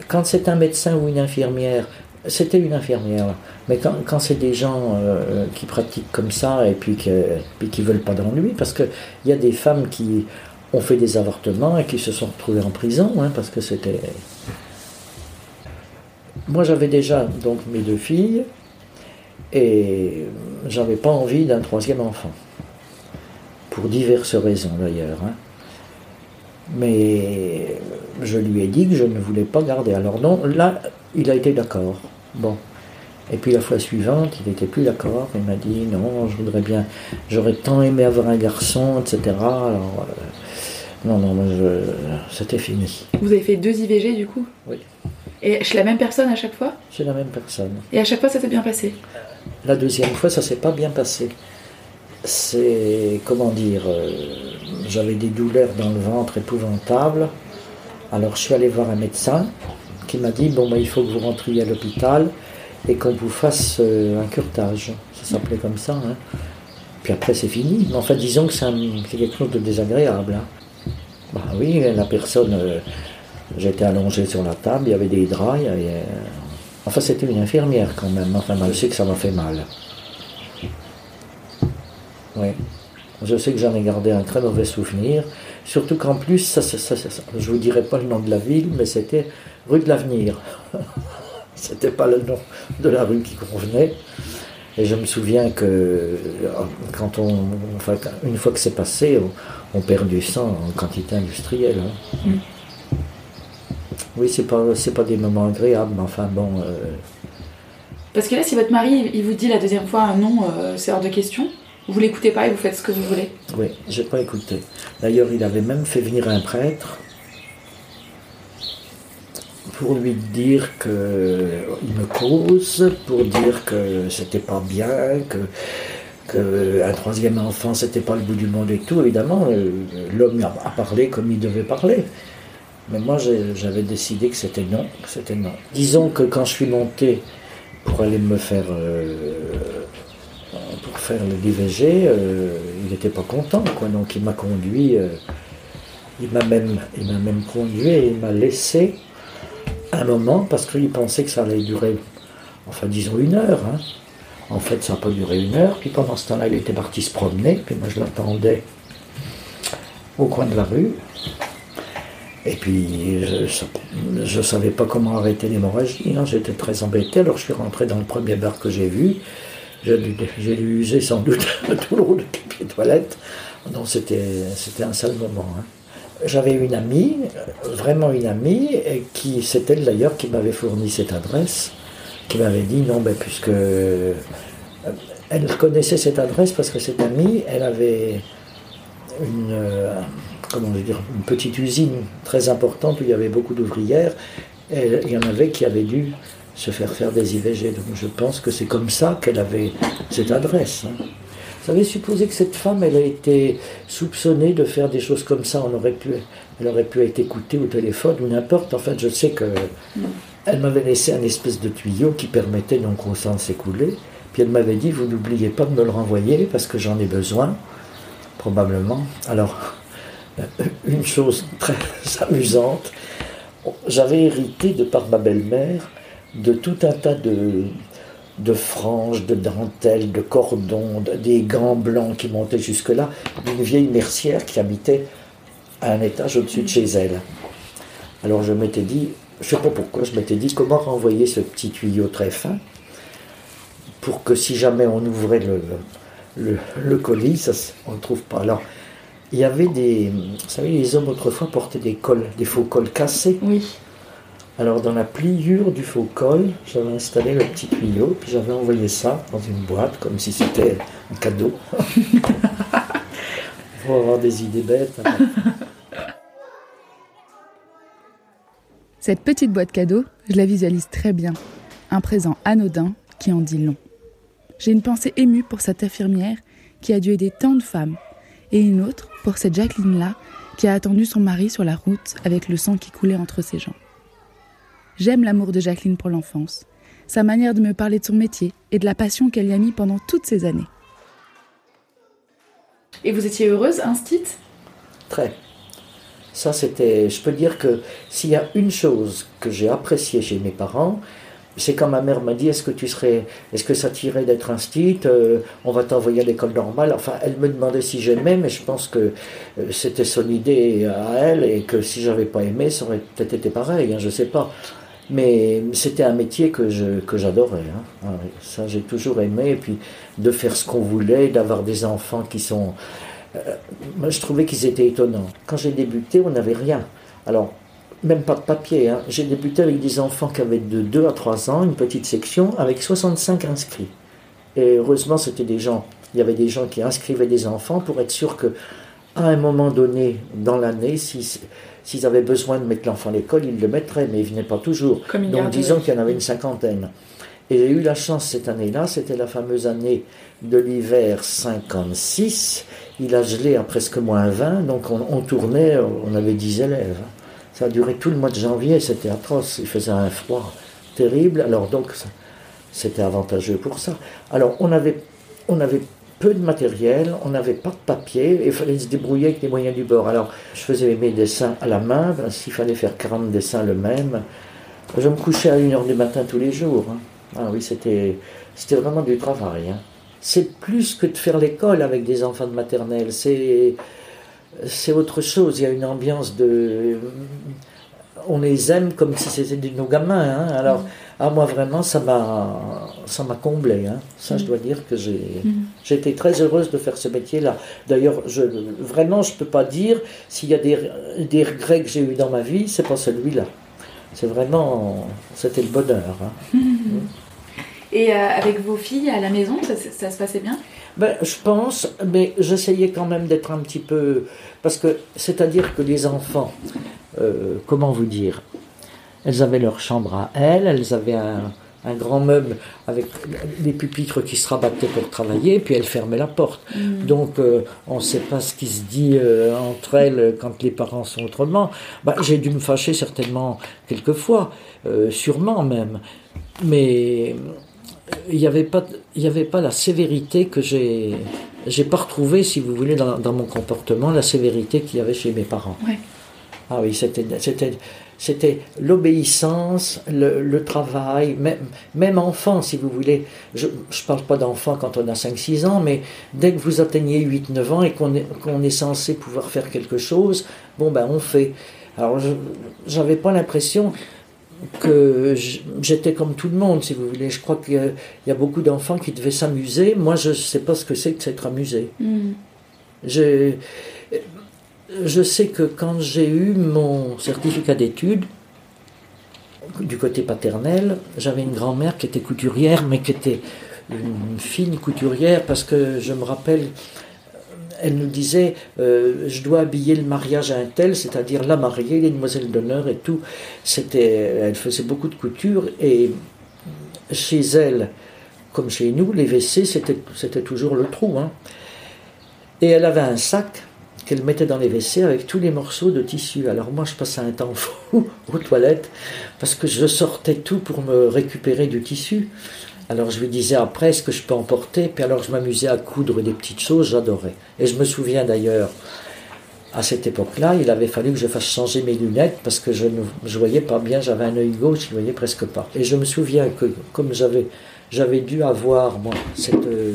Quand c'est un médecin ou une infirmière, c'était une infirmière, mais quand, c'est des gens euh, qui pratiquent comme ça et puis, qui ne veulent pas d'ennui, parce qu'il y a des femmes qui ont fait des avortements et qui se sont retrouvés en prison, hein, parce que c'était... Moi j'avais déjà donc mes deux filles, et j'avais pas envie d'un troisième enfant, pour diverses raisons d'ailleurs. Hein. Mais je lui ai dit que je ne voulais pas garder. Alors non, là, il a été d'accord. Bon. Et puis la fois suivante, il n'était plus d'accord. Il m'a dit non, je voudrais bien, j'aurais tant aimé avoir un garçon, etc. Alors, euh, non, non, c'était fini. Vous avez fait deux IVG du coup? Oui. Et chez la même personne à chaque fois? Chez la même personne. Et à chaque fois, ça s'est bien passé? La deuxième fois, ça s'est pas bien passé. C'est, comment dire, euh, j'avais des douleurs dans le ventre épouvantables. Alors je suis allé voir un médecin qui m'a dit, bon, bah, il faut que vous rentriez à l'hôpital et qu'on vous fasse euh, un curtage. Ça s'appelait comme ça. Hein. Puis après, c'est fini. Mais enfin, disons que c'est quelque chose de désagréable. Hein. Bah oui, la personne, euh, j'étais allongé sur la table, il y avait des draps, euh, enfin c'était une infirmière quand même, enfin je sais que ça m'a fait mal. Oui, je sais que j'en ai gardé un très mauvais souvenir, surtout qu'en plus, ça, je ne vous dirai pas le nom de la ville, mais c'était rue de l'Avenir. c'était pas le nom de la rue qui convenait. Et je me souviens que euh, quand on, enfin, une fois que c'est passé, on, perd du sang en quantité industrielle. Hein. Mm. Oui, c'est pas, c'est pas des moments agréables, mais enfin bon. Euh, Parce que là, si votre mari il vous dit la deuxième fois non, euh, c'est hors de question, vous l'écoutez pas et vous faites ce que vous voulez. Oui, j'ai pas écouté. D'ailleurs, il avait même fait venir un prêtre pour lui dire que il me cause, pour dire que c'était pas bien, que qu'un troisième enfant c'était pas le bout du monde et tout. Évidemment, euh, l'homme a parlé comme il devait parler. Mais moi, j'avais décidé que c'était non, c'était non. Disons que quand je suis monté pour aller me faire euh, pour faire le DVG, euh, il n'était pas content, quoi. Donc il m'a conduit, il m'a même, il m'a même conduit et il m'a laissé un moment parce qu'il pensait que ça allait durer, enfin disons une heure. Hein. En fait, ça n'a pas duré une heure. Puis pendant ce temps-là, il était parti se promener. Puis moi, je l'attendais au coin de la rue. Et puis, je ne savais pas comment arrêter l'hémorragie. Hein. J'étais très embêté. Alors, je suis rentré dans le premier bar que j'ai vu. J'ai dû user sans doute tout le rouleau de papier toilette. Donc, c'était un sale moment. Hein. J'avais une amie, vraiment une amie, qui, c'est elle d'ailleurs qui m'avait fourni cette adresse, qui m'avait dit non, ben, puisque. Euh, elle connaissait cette adresse parce que cette amie, elle avait une, euh, comment dire, une petite usine très importante où il y avait beaucoup d'ouvrières. Et il y en avait qui avaient dû se faire faire des IVG. Donc je pense que c'est comme ça qu'elle avait cette adresse. Hein. Savez, supposer que cette femme, elle a été soupçonnée de faire des choses comme ça, on aurait pu, elle aurait pu être écoutée au téléphone ou n'importe. En fait, je sais que elle m'avait laissé un espèce de tuyau qui permettait donc au sang de s'écouler. Puis elle m'avait dit, vous n'oubliez pas de me le renvoyer parce que j'en ai besoin, probablement. Alors, une chose très amusante, j'avais hérité de par ma belle-mère de tout un tas de, de franges, de dentelles, de cordons, des gants blancs qui montaient jusque-là, d'une vieille mercière qui habitait à un étage au-dessus de chez elle. Alors je m'étais dit, je ne sais pas pourquoi, je m'étais dit comment renvoyer ce petit tuyau très fin pour que si jamais on ouvrait le, le, colis, ça, on ne le trouve pas. Alors, il y avait des. Vous savez, les hommes autrefois portaient des cols, des faux cols cassés. Oui. Alors dans la pliure du faux col, j'avais installé le petit tuyau, puis j'avais envoyé ça dans une boîte, comme si c'était un cadeau. Pour avoir des idées bêtes. Cette petite boîte cadeau, je la visualise très bien. Un présent anodin qui en dit long. J'ai une pensée émue pour cette infirmière qui a dû aider tant de femmes, et une autre pour cette Jacqueline-là qui a attendu son mari sur la route avec le sang qui coulait entre ses jambes. J'aime l'amour de Jacqueline pour l'enfance, sa manière de me parler de son métier et de la passion qu'elle y a mis pendant toutes ces années. Et vous étiez heureuse, instite Très. Ça, c'était. Je peux dire que s'il y a une chose que j'ai appréciée chez mes parents, c'est quand ma mère m'a dit est-ce que tu serais est-ce que ça t'irait d'être instite euh, on va t'envoyer à l'école normale enfin elle me demandait si j'aimais mais je pense que euh, c'était son idée à elle et que si j'avais pas aimé ça aurait peut-être été pareil hein, je sais pas mais c'était un métier que je que j'adorais. Hein. Ça, j'ai toujours aimé. Et puis de faire ce qu'on voulait, d'avoir des enfants qui sont. Euh, moi, je trouvais qu'ils étaient étonnants. Quand j'ai débuté, on n'avait rien. Alors, même pas de papier. Hein. J'ai débuté avec des enfants qui avaient de 2 à 3 ans, une petite section, avec 65 inscrits. Et heureusement, c'était des gens. Il y avait des gens qui inscrivaient des enfants pour être sûr que, à un moment donné dans l'année, si S'ils avaient besoin de mettre l'enfant à l'école, ils le mettraient, mais ils ne venaient pas toujours. Donc disons qu'il y en avait une cinquantaine. Et j'ai eu la chance cette année-là, c'était la fameuse année de l'hiver 56. Il a gelé à presque moins 20, donc on, tournait, on avait 10 élèves. Ça a duré tout le mois de janvier, c'était atroce, il faisait un froid terrible, alors donc c'était avantageux pour ça. Alors on avait, on avait peu de matériel, on n'avait pas de papier, et il fallait se débrouiller avec les moyens du bord. Alors, je faisais mes dessins à la main, ben, s'il fallait faire 40 dessins le même. Je me couchais à 1h du matin tous les jours. Hein. Ah oui, c'était, vraiment du travail. Hein. C'est plus que de faire l'école avec des enfants de maternelle, c'est, autre chose. Il y a une ambiance de. On les aime comme si c'était nos gamins. Hein. Alors. Ah, moi, vraiment, ça m'a, ça m'a comblé. Hein. Ça, je dois dire que j'ai, mm. j'ai été très heureuse de faire ce métier-là. D'ailleurs, je, vraiment, je ne peux pas dire s'il y a des, des regrets que j'ai eu dans ma vie, c'est pas celui-là. C'est vraiment, c'était le bonheur. Hein. Et avec vos filles à la maison, ça, se passait bien? Ben, Je pense, mais j'essayais quand même d'être un petit peu... Parce que, c'est-à-dire que les enfants, comment vous dire Elles avaient leur chambre à elles, elles avaient un un grand meuble avec des pupitres qui se rabattaient pour travailler, puis elle fermait la porte. Mm. Donc euh, on ne sait pas ce qui se dit euh, entre elles quand les parents sont autrement. Bah, j'ai dû me fâcher certainement quelquefois, euh, sûrement même. Mais il n'y avait, pas, avait pas la sévérité que j'ai... J'ai pas retrouvé, si vous voulez, dans, dans mon comportement, la sévérité qu'il y avait chez mes parents. Ah oui, c'était c'était l'obéissance, le, travail, même, même, enfant, si vous voulez. Je ne parle pas d'enfant quand on a 5-6 ans, mais dès que vous atteignez 8-9 ans et qu'on est, est censé pouvoir faire quelque chose, bon ben on fait. Alors j'avais pas l'impression que j'étais comme tout le monde, si vous voulez. Je crois qu'il y, a beaucoup d'enfants qui devaient s'amuser. Moi, je ne sais pas ce que c'est que s'être amusé. Mm. J'ai je sais que quand j'ai eu mon certificat d'études, du côté paternel, j'avais une grand-mère qui était couturière, mais qui était une fine couturière, parce que je me rappelle, elle nous disait, euh, je dois habiller le mariage à un tel, c'est-à-dire la mariée, les demoiselles d'honneur et tout. Elle faisait beaucoup de couture, et chez elle, comme chez nous, les WC, c'était, c'était toujours le trou. Hein. Et elle avait un sac qu'elle mettait dans les WC avec tous les morceaux de tissu. Alors moi, je passais un temps fou aux toilettes parce que je sortais tout pour me récupérer du tissu. Alors je lui disais après, est-ce que je peux emporter? Puis alors je m'amusais à coudre des petites choses, j'adorais. Et je me souviens d'ailleurs, à cette époque-là, il avait fallu que je fasse changer mes lunettes parce que je ne voyais pas bien, j'avais un œil gauche, je ne voyais presque pas. Et je me souviens que comme j'avais, j'avais dû avoir moi, cette, euh,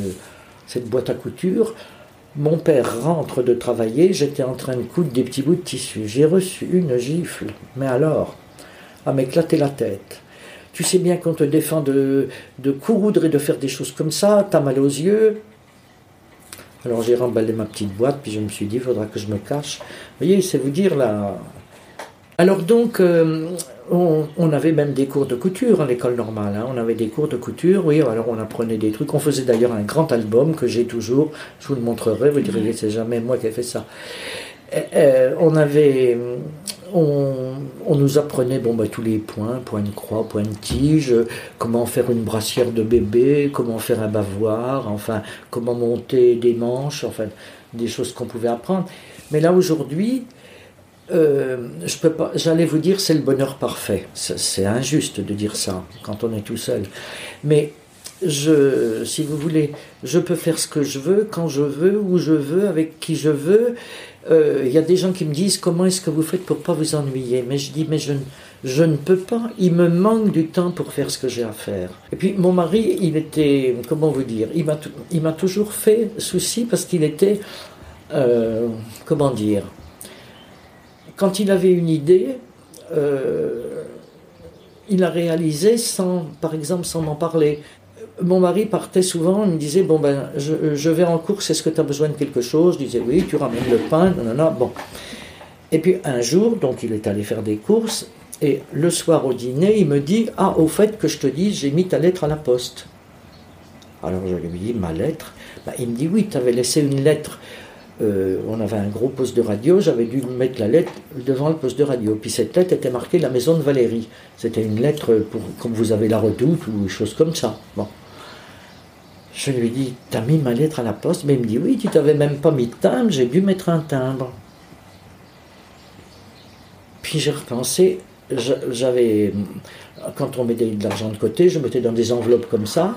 cette boîte à couture, mon père rentre de travailler, j'étais en train de coudre des petits bouts de tissu. J'ai reçu une gifle, mais alors, à m'éclater la tête. Tu sais bien qu'on te défend de, de et de faire des choses comme ça, t'as mal aux yeux. Alors j'ai remballé ma petite boîte, puis je me suis dit, il faudra que je me cache. Vous voyez, c'est vous dire là. Alors donc, euh, on, avait même des cours de couture à l'école normale. Hein. On avait des cours de couture, oui. Alors on apprenait des trucs. On faisait d'ailleurs un grand album que j'ai toujours. Je vous le montrerai. Vous direz c'est jamais moi qui ai fait ça. Euh, on avait, on, nous apprenait bon bah, tous les points, point de croix, point de tige, comment faire une brassière de bébé, comment faire un bavoir, enfin comment monter des manches, enfin des choses qu'on pouvait apprendre. Mais là aujourd'hui, euh. J'allais vous dire c'est le bonheur parfait. C'est injuste de dire ça quand on est tout seul. Mais je, si vous voulez, je peux faire ce que je veux, quand je veux, où je veux, avec qui je veux. Euh, il y a des gens qui me disent comment est-ce que vous faites pour pas vous ennuyer? Mais je dis mais je, je ne peux pas. Il me manque du temps pour faire ce que j'ai à faire. Et puis mon mari, il était comment vous dire, il m'a il m'a toujours fait souci parce qu'il était euh, comment dire quand il avait une idée, euh, il la réalisait sans, par exemple, sans m'en parler. Mon mari partait souvent, il me disait Bon, ben, je, vais en course, est-ce que tu as besoin de quelque chose Je disais Oui, tu ramènes le pain, non, bon. Et puis un jour, donc il est allé faire des courses, et le soir au dîner, il me dit Ah, au fait que je te dise, j'ai mis ta lettre à la poste. Alors je lui dis Ma lettre? Ben, Il me dit Oui, tu avais laissé une lettre euh, on avait un gros poste de radio, j'avais dû mettre la lettre devant le poste de radio. Puis cette lettre était marquée La Maison de Valérie. C'était une lettre pour, comme vous avez la redoute ou chose comme ça. Bon. Je lui dis T'as mis ma lettre à la poste Mais il me dit Oui, tu t'avais même pas mis de timbre, j'ai dû mettre un timbre. Puis j'ai repensé, j'avais. Quand on mettait de l'argent de côté, je mettais dans des enveloppes comme ça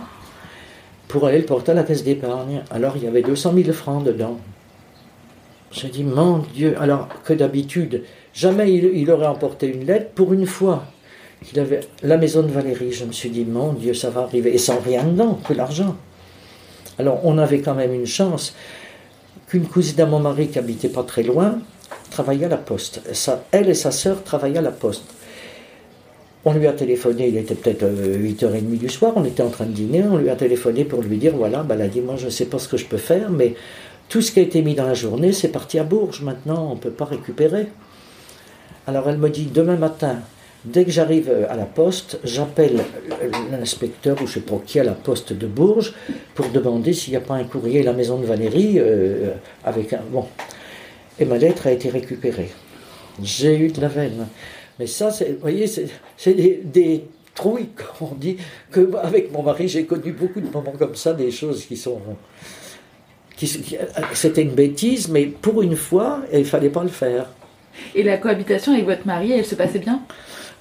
pour aller le porter à la caisse d'épargne. Alors il y avait 200 000 francs dedans. J'ai dit, mon Dieu, alors que d'habitude, jamais il, aurait emporté une lettre pour une fois. avait la maison de Valérie. Je me suis dit, mon Dieu, ça va arriver. Et sans rien dedans, que l'argent. Alors, on avait quand même une chance qu'une cousine à mon mari qui habitait pas très loin travaillait à la poste. Elle et sa sœur travaillaient à la poste. On lui a téléphoné, il était peut-être 8h30 euh, du soir, on était en train de dîner, on lui a téléphoné pour lui dire, voilà, ben, elle a dit, moi je ne sais pas ce que je peux faire, mais tout ce qui a été mis dans la journée, c'est parti à Bourges. Maintenant, on ne peut pas récupérer. Alors elle me dit, demain matin, Dès que j'arrive à la poste, j'appelle l'inspecteur ou je sais pas qui à la poste de Bourges pour demander s'il n'y a pas un courrier à la maison de Valérie euh, avec un bon. Et ma lettre a été récupérée. J'ai eu de la veine. Mais ça, vous voyez, c'est des, des, trouilles, comme on dit, que avec mon mari, j'ai connu beaucoup de moments comme ça, des choses qui sont. Qui, C'était une bêtise, mais pour une fois, il ne fallait pas le faire. Et la cohabitation avec votre mari, elle se passait bien?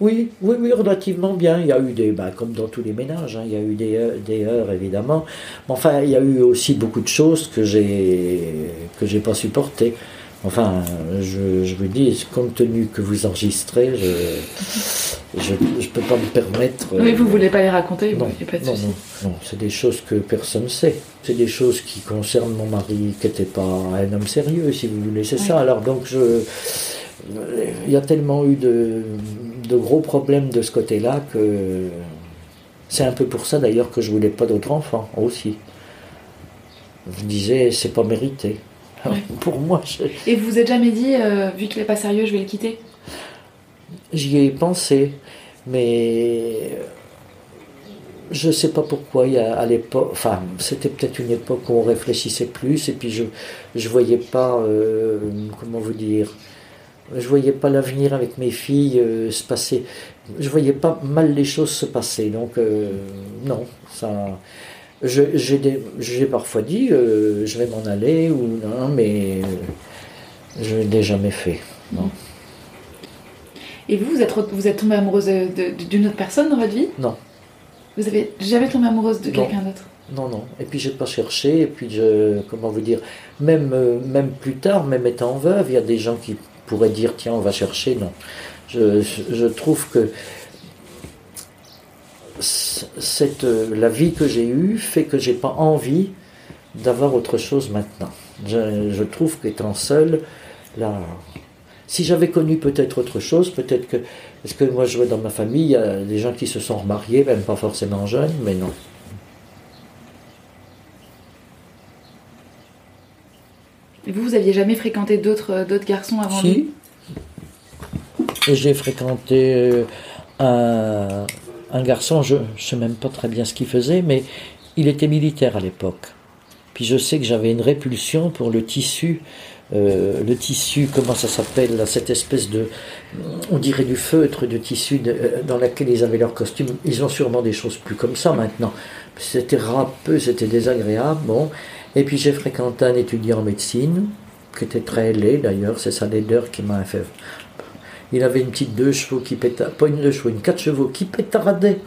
Oui, oui, oui, relativement bien. Il y a eu des, bah, comme dans tous les ménages, hein, il y a eu des, des heures évidemment. Mais enfin, il y a eu aussi beaucoup de choses que j'ai que j'ai pas supportées. Enfin, je, je, vous dis, compte tenu que vous enregistrez, je ne peux pas me permettre. Oui, vous ne voulez pas les raconter Non, pas de non, non, non, c'est des choses que personne ne sait. C'est des choses qui concernent mon mari, qui n'était pas un homme sérieux, si vous voulez. C'est ça. Alors, donc, je, il y a tellement eu de, de gros problèmes de ce côté-là que c'est un peu pour ça d'ailleurs que je voulais pas d'autres enfants aussi. Je disais, c'est pas mérité. Pour moi. Et vous vous êtes jamais dit, euh, vu qu'il n'est pas sérieux, je vais le quitter? J'y ai pensé, mais je ne sais pas pourquoi. Il y a, à l'époque, enfin, c'était peut-être une époque où on réfléchissait plus, et puis je ne voyais pas, euh, comment vous dire, je voyais pas l'avenir avec mes filles euh, se passer. Je voyais pas mal les choses se passer. Donc non, ça. J'ai parfois dit, euh, je vais m'en aller, ou non, mais je ne l'ai jamais fait. Non. Et vous, vous êtes, vous êtes tombée amoureuse d'une autre personne dans votre vie? Non. Vous avez jamais tombé amoureuse de quelqu'un d'autre? Non, non. Et puis, je n'ai pas cherché. Et puis, je, comment vous dire, même, euh, même plus tard, même étant veuve, il y a des gens qui pourraient dire, tiens, on va chercher. Non. Je, je trouve que cette, euh, la vie que j'ai eue fait que j'ai pas envie d'avoir autre chose maintenant. Je, trouve qu'étant seul, là, si j'avais connu peut-être autre chose, peut-être que, parce que moi je vois dans ma famille, il y a des gens qui se sont remariés, même pas forcément jeunes, mais non. Vous, vous aviez jamais fréquenté d'autres euh, garçons avant lui? Et j'ai fréquenté euh, un, un garçon, je ne sais même pas très bien ce qu'il faisait, mais il était militaire à l'époque. Puis je sais que j'avais une répulsion pour le tissu, euh, le tissu, comment ça s'appelle, cette espèce de, on dirait du feutre de tissu euh, dans lequel ils avaient leur costume. Ils ont sûrement des choses plus comme ça maintenant. C'était râpeux, c'était désagréable. Bon. Et puis j'ai fréquenté un étudiant en médecine, qui était très laid d'ailleurs, c'est sa laideur qui m'a fait il avait une petite deux chevaux qui pétardait, pas une deux chevaux, une quatre chevaux qui pétardait.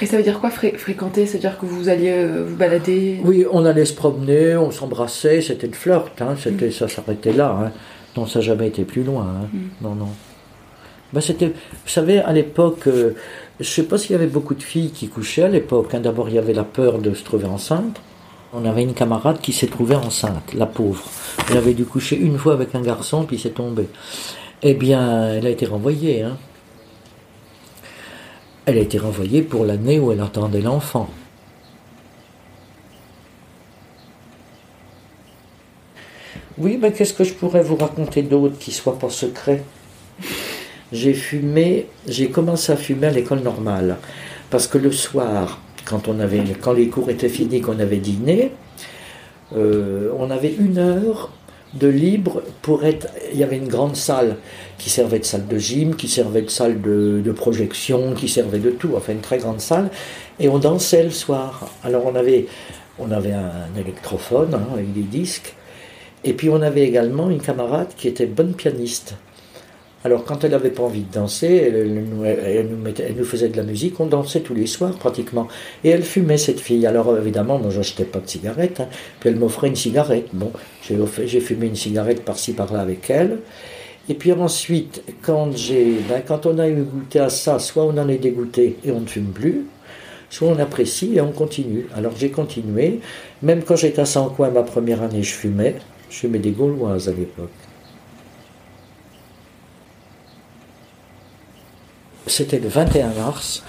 Et ça veut dire quoi fréquenter? C'est-à-dire que vous alliez euh, vous balader? Oui, on allait se promener, on s'embrassait, c'était le flirt, hein, c'était, ça s'arrêtait là. Hein. Non, ça n'a jamais été plus loin. Hein. Mm. Non, non. Ben, c'était, vous savez, à l'époque, euh, je ne sais pas s'il y avait beaucoup de filles qui couchaient à l'époque. D'abord, il y avait la peur de se trouver enceinte. On avait une camarade qui s'est trouvée enceinte, la pauvre. Elle avait dû coucher une fois avec un garçon, puis c'est tombé. Eh bien, elle a été renvoyée. Hein. Elle a été renvoyée pour l'année où elle attendait l'enfant. Oui, mais qu'est-ce que je pourrais vous raconter d'autre qui soit pas secret? J'ai fumé, j'ai commencé à fumer à l'école normale. Parce que le soir, quand les cours étaient finis, qu'on avait dîné, euh, on avait une heure de libre pour être. Il y avait une grande salle qui servait de salle de gym, qui servait de salle de, projection, qui servait de tout, enfin une très grande salle, et on dansait le soir. Alors on avait, on avait un, électrophone hein, avec des disques, et puis on avait également une camarade qui était bonne pianiste. Alors quand elle n'avait pas envie de danser, elle, nous faisait de la musique, on dansait tous les soirs pratiquement. Et elle fumait cette fille. Alors évidemment, moi j'achetais pas de cigarette, hein. puis elle m'offrait une cigarette. Bon, j'ai fumé une cigarette par-ci par-là avec elle. Et puis ensuite, quand, ben, quand on a eu goûté à ça, soit on en est dégoûté et on ne fume plus, soit on apprécie et on continue. Alors j'ai continué, même quand j'étais à Sancoin ma première année, je fumais. Je fumais des Gauloises à l'époque. C'était le 21 mars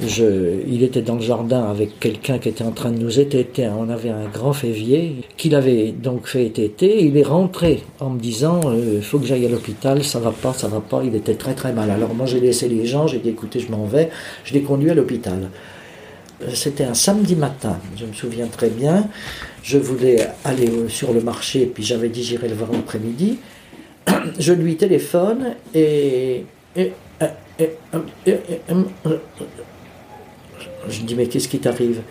il était dans le jardin avec quelqu'un qui était en train de nous étêter. On avait un grand févier qu'il avait donc fait étêter. Il est rentré en me disant il euh, faut que j'aille à l'hôpital, ça va pas, ça va pas. Il était très très mal. Alors moi j'ai laissé les gens, j'ai dit écoutez, je m'en vais. Je l'ai conduit à l'hôpital. Euh, c'était un samedi matin, je me souviens très bien. Je voulais aller sur le marché, puis j'avais dit j'irai le voir l'après-midi. Je lui téléphone et je dis, mais qu'est-ce qui t'arrive?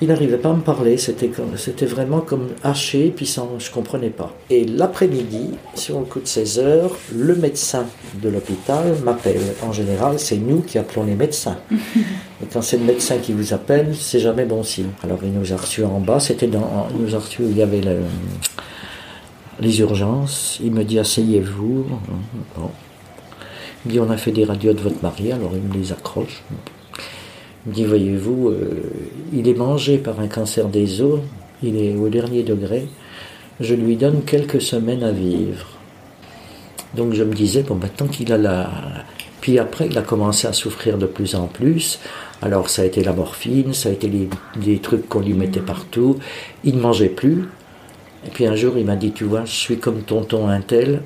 Il n'arrivait pas à me parler, c'était, c'était vraiment comme haché, puis sans, je ne comprenais pas. Et l'après-midi, sur le coup de 16 heures, le médecin de l'hôpital m'appelle. En général, c'est nous qui appelons les médecins. Et quand c'est le médecin qui vous appelle, c'est jamais bon signe. Alors il nous a reçus en bas, c'était dans, il nous a reçus, il y avait les urgences. Il me dit, asseyez-vous. Bon. Il dit, on a fait des radios de votre mari, alors il me les accroche. Il dit, voyez-vous, euh, il est mangé par un cancer des os, il est au dernier degré, je lui donne quelques semaines à vivre. Donc je me disais, bon, maintenant qu'il a la... Puis après, il a commencé à souffrir de plus en plus. Alors ça a été la morphine, ça a été les, trucs qu'on lui mettait partout. Il ne mangeait plus. Et puis un jour, il m'a dit, tu vois, je suis comme tonton Intel,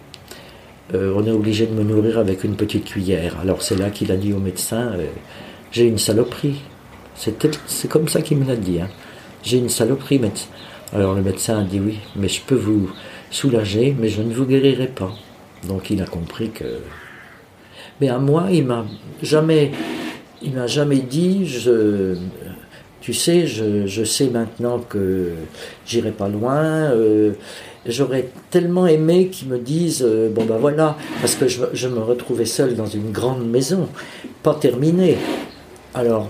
euh, on est obligé de me nourrir avec une petite cuillère. Alors c'est là qu'il a dit au médecin, euh, j'ai une saloperie. C'est comme ça qu'il me l'a dit. Hein. J'ai une saloperie, médecin. Alors le médecin a dit oui, mais je peux vous soulager, mais je ne vous guérirai pas. Donc il a compris que. Mais à moi, il m'a jamais, il m'a jamais dit, je, tu sais, je, sais maintenant que j'irai pas loin. Euh, j'aurais tellement aimé qu'ils me disent euh, bon ben voilà, parce que je, je, me retrouvais seul dans une grande maison, pas terminée. Alors,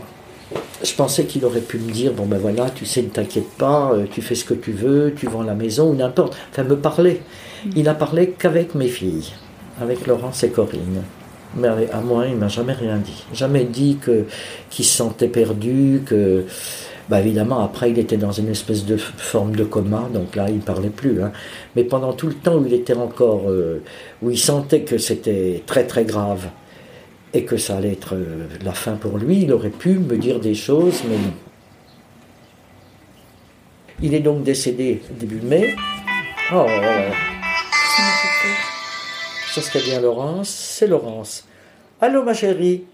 je pensais qu'il aurait pu me dire bon ben voilà, tu sais, ne t'inquiète pas, euh, tu fais ce que tu veux, tu vends la maison ou n'importe. Enfin, me parler. Mm. Il n'a parlé qu'avec mes filles, avec Laurence et Corinne. Mais à moi, il m'a jamais rien dit. Jamais dit que qu'il se sentait perdu, que bah évidemment, après, il était dans une espèce de forme de coma, donc là, il ne parlait plus. Hein. Mais pendant tout le temps où il était encore, euh, où il sentait que c'était très très grave et que ça allait être euh, la fin pour lui, il aurait pu me dire des choses, mais non. Il est donc décédé début mai. Oh, ça serait bien Laurence? C'est Laurence. Allô, ma chérie?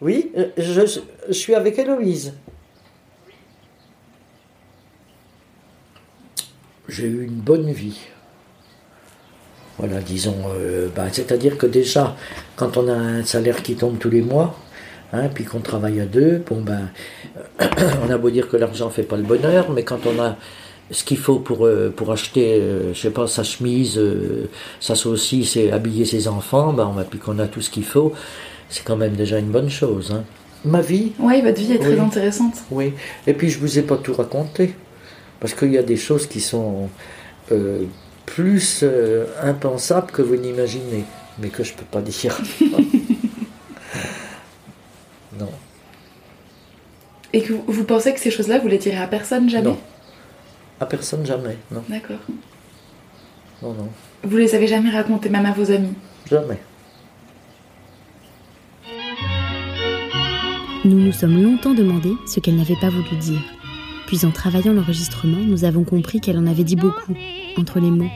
Oui, euh, je, je suis avec Héloïse. J'ai eu une bonne vie. Voilà, disons, euh, bah, c'est-à-dire que déjà, quand on a un salaire qui tombe tous les mois, hein, puis qu'on travaille à deux, bon ben, on a beau dire que l'argent fait pas le bonheur, mais quand on a ce qu'il faut pour, euh, pour acheter, euh, je sais pas, sa chemise, sa saucisse et habiller ses enfants, ben, on puis qu'on a tout ce qu'il faut, c'est quand même déjà une bonne chose. Hein. Ma vie. Oui, votre vie est très intéressante. Oui, et puis je vous ai pas tout raconté. Parce qu'il y a des choses qui sont euh, plus euh, impensables que vous n'imaginez, mais que je ne peux pas dire. non. Et que vous, pensez que ces choses-là, vous les direz à personne jamais? Non. À personne jamais, non. D'accord. Non, non. Vous les avez jamais racontées, même à vos amis? Jamais. Nous nous sommes longtemps demandé ce qu'elle n'avait pas voulu dire. Puis en travaillant l'enregistrement, nous avons compris qu'elle en avait dit beaucoup, entre les mots,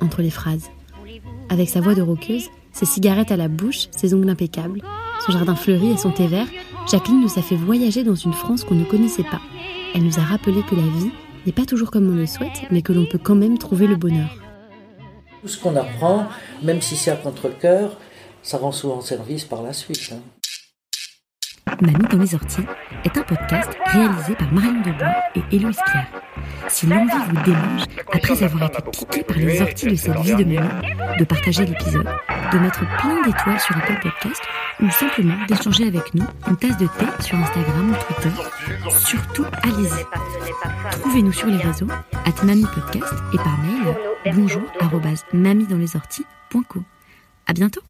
entre les phrases. Avec sa voix de roqueuse, ses cigarettes à la bouche, ses ongles impeccables, son jardin fleuri et son thé vert, Jacqueline nous a fait voyager dans une France qu'on ne connaissait pas. Elle nous a rappelé que la vie n'est pas toujours comme on le souhaite, mais que l'on peut quand même trouver le bonheur. Tout ce qu'on apprend, même si c'est à contre-coeur, ça rend souvent service par la suite. Hein. Mamie dans les orties est un podcast réalisé par Marion Debois et Héloïse Pierre. Si l'envie vous démange, après avoir été piqué par les orties de cette vie de mamie, de partager l'épisode, de mettre plein d'étoiles sur Apple Podcast ou simplement d'échanger avec nous une tasse de thé sur Instagram ou Twitter, surtout allez-y. Trouvez-nous sur les réseaux, at Mamie Podcast et par mail bonjour dans les orties.co. À bientôt!